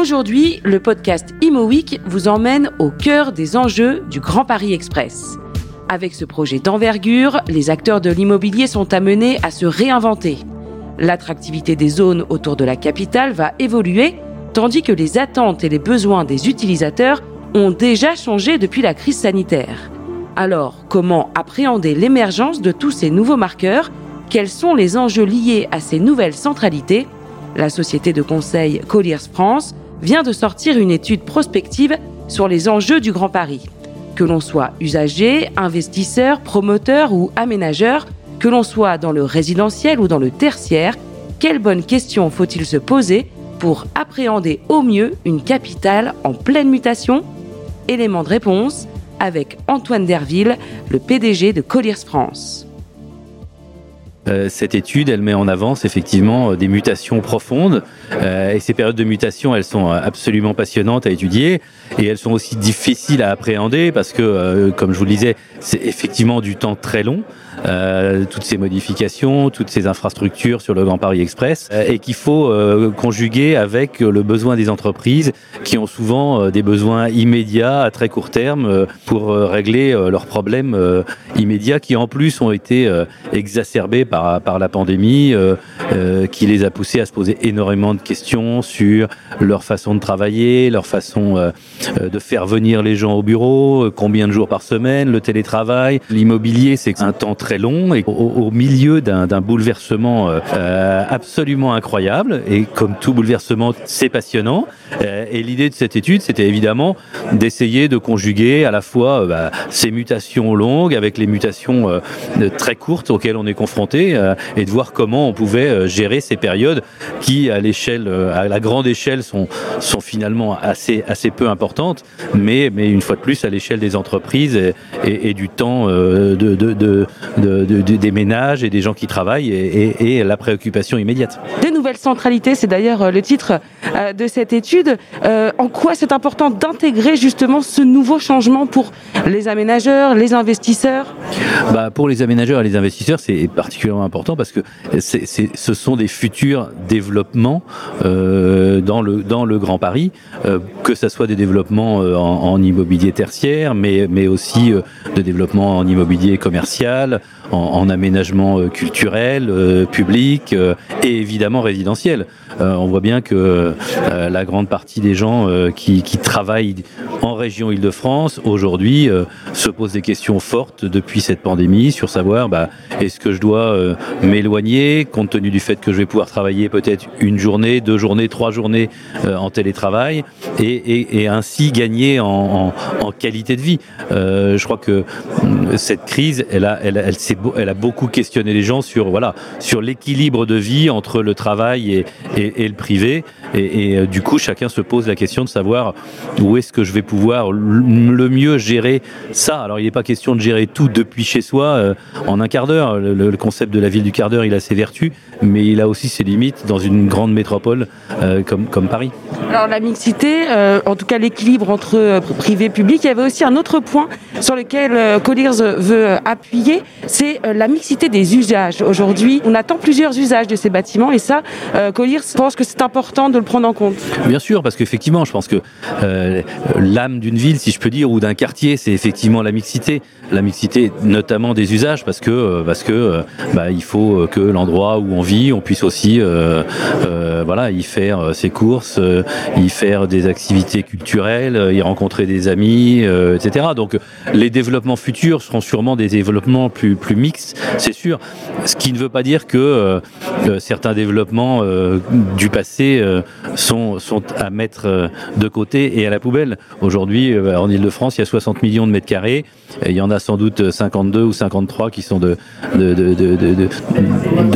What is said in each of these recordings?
Aujourd'hui, le podcast Imo Week vous emmène au cœur des enjeux du Grand Paris Express. Avec ce projet d'envergure, les acteurs de l'immobilier sont amenés à se réinventer. L'attractivité des zones autour de la capitale va évoluer, tandis que les attentes et les besoins des utilisateurs ont déjà changé depuis la crise sanitaire. Alors, comment appréhender l'émergence de tous ces nouveaux marqueurs? Quels sont les enjeux liés à ces nouvelles centralités? La société de conseil Colliers France vient de sortir une étude prospective sur les enjeux du Grand Paris. Que l'on soit usager, investisseur, promoteur ou aménageur, que l'on soit dans le résidentiel ou dans le tertiaire, quelles bonnes questions faut-il se poser pour appréhender au mieux une capitale en pleine mutation? Élément de réponse avec Antoine Derville, le PDG de Colliers France. Euh, cette étude, elle met en avance effectivement euh, des mutations profondes. Euh, et ces périodes de mutation, elles sont absolument passionnantes à étudier. Et elles sont aussi difficiles à appréhender parce que, comme je vous le disais, c'est effectivement du temps très long. Toutes ces modifications, toutes ces infrastructures sur le Grand Paris Express, et qu'il faut conjuguer avec le besoin des entreprises qui ont souvent des besoins immédiats à très court terme pour régler leurs problèmes immédiats qui en plus ont été exacerbés par, par la pandémie, qui les a poussés à se poser énormément de questions sur leur façon de travailler, leur façon de faire venir les gens au bureau, combien de jours par semaine, le télétravail, l'immobilier, c'est un temps très long et au, milieu d'un bouleversement euh, euh, absolument incroyable. Et comme tout bouleversement, c'est passionnant. Euh, et l'idée de cette étude, c'était évidemment d'essayer de conjuguer à la fois bah, ces mutations longues avec les mutations très courtes auxquelles on est confronté et de voir comment on pouvait gérer ces périodes qui, à l'échelle, à la grande échelle, sont, sont finalement assez, assez peu importantes, mais, mais une fois de plus à l'échelle des entreprises et, et, du temps de, de, de, de, des ménages et des gens qui travaillent et, et, la préoccupation immédiate. Des nouvelles centralités, c'est d'ailleurs euh, le titre euh, de cette étude. Euh, en quoi c'est important d'intégrer justement ce nouveau changement pour les aménageurs, les investisseurs? Bah, Pour les aménageurs et les investisseurs, c'est particulièrement important parce que ce sont des futurs développements euh, dans, le, dans le Grand Paris, euh, que ce soit des développements en, immobilier tertiaire, mais, aussi de développement en immobilier commercial, en, aménagement euh, culturel, euh, public euh, et évidemment résidentiel. on voit bien que la grande partie des gens qui, travaillent en région Île-de-France aujourd'hui se posent des questions fortes depuis cette pandémie sur savoir bah, est-ce que je dois m'éloigner compte tenu du fait que je vais pouvoir travailler peut-être une journée, deux journées, trois journées en télétravail et, et, ainsi gagner en, qualité de vie. je crois que cette crise, elle, elle, elle s'est elle a beaucoup questionné les gens sur voilà sur l'équilibre de vie entre le travail et, et, le privé. Et, euh, du coup, chacun se pose la question de savoir où est-ce que je vais pouvoir le mieux gérer ça. Alors, il n'est pas question de gérer tout depuis chez soi euh, en un quart d'heure. Le, concept de la ville du quart d'heure, il a ses vertus, mais il a aussi ses limites dans une grande métropole euh, comme, comme Paris. Alors, la mixité, en tout cas l'équilibre entre privé et public, il y avait aussi un autre point sur lequel Colliers veut appuyer, c'est euh, la mixité des usages. Aujourd'hui, on attend plusieurs usages de ces bâtiments et ça, euh, pense que c'est important de le prendre en compte. Bien sûr, parce qu'effectivement, je pense que euh, l'âme d'une ville, si je peux dire, ou d'un quartier, c'est effectivement la mixité. La mixité, notamment des usages, parce que parce que bah, il faut que l'endroit où on vit, on puisse aussi voilà, y faire ses courses, y faire des activités culturelles, y rencontrer des amis, etc. Donc les développements futurs seront sûrement des développements plus mixte, c'est sûr. Ce qui ne veut pas dire que euh, certains développements euh, du passé euh, sont, à mettre de côté et à la poubelle. Aujourd'hui, en Ile-de-France, il y a 60 millions de mètres carrés. Il y en a sans doute 52 ou 53 qui sont de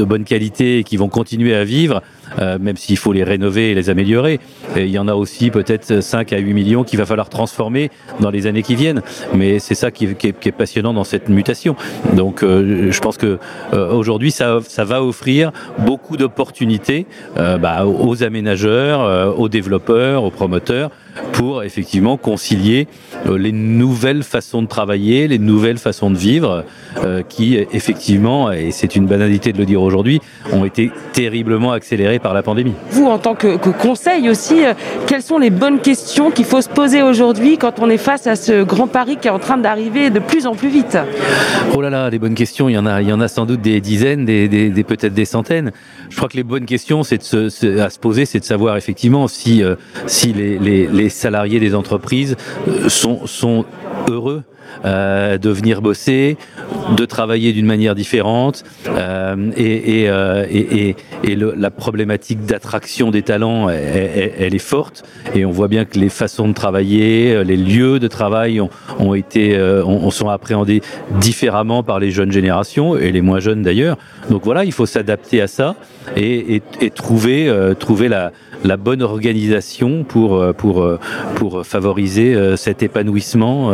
bonne qualité et qui vont continuer à vivre. Euh, même s'il faut les rénover et les améliorer. Il y en a aussi peut-être 5 à 8 millions qu'il va falloir transformer dans les années qui viennent. Mais c'est ça qui, est, passionnant dans cette mutation. Donc euh, je pense que euh, aujourd'hui ça, ça va offrir beaucoup d'opportunités bah, aux aménageurs, aux développeurs, aux promoteurs pour effectivement concilier les nouvelles façons de travailler, les nouvelles façons de vivre, qui effectivement, et c'est une banalité de le dire aujourd'hui, ont été terriblement accélérées par la pandémie. Vous, en tant que, que conseil aussi, quelles sont les bonnes questions qu'il faut se poser aujourd'hui quand on est face à ce grand Paris qui est en train d'arriver de plus en plus vite? Oh là là, les bonnes questions, il y en a, il y en a sans doute des dizaines, des, des, peut-être des centaines. Je crois que les bonnes questions, c'est à se poser, c'est de savoir effectivement si, euh, si les, les, les, salariés des entreprises euh, sont heureux euh, de venir bosser, de travailler d'une manière différente euh, et, euh, la problématique d'attraction des talents, elle, est forte et on voit bien que les façons de travailler, les lieux de travail ont, été, ont, sont appréhendés différemment par les jeunes générations et les moins jeunes d'ailleurs. Donc voilà, il faut s'adapter à ça et, trouver, trouver la, bonne organisation pour, pour, pour favoriser cet épanouissement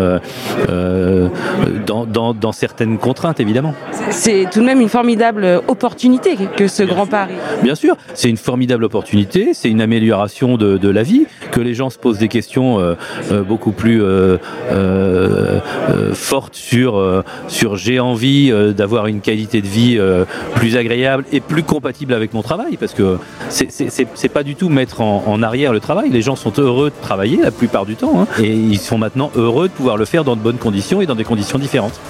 dans, dans, dans certaines contraintes, évidemment. C'est tout de même une formidable opportunité que ce Grand Paris. Bien sûr, c'est une formidable opportunité, c'est une amélioration de, de, la vie, que les gens se posent des questions euh, beaucoup plus euh, euh, fortes sur, sur j'ai envie d'avoir une qualité de vie plus agréable et plus compatible avec mon travail, parce que c'est pas du tout mettre en, arrière le travail. Les gens sont heureux de travailler la plupart du temps hein, et ils sont maintenant heureux de pouvoir le faire dans de bonnes conditions et dans des conditions différentes.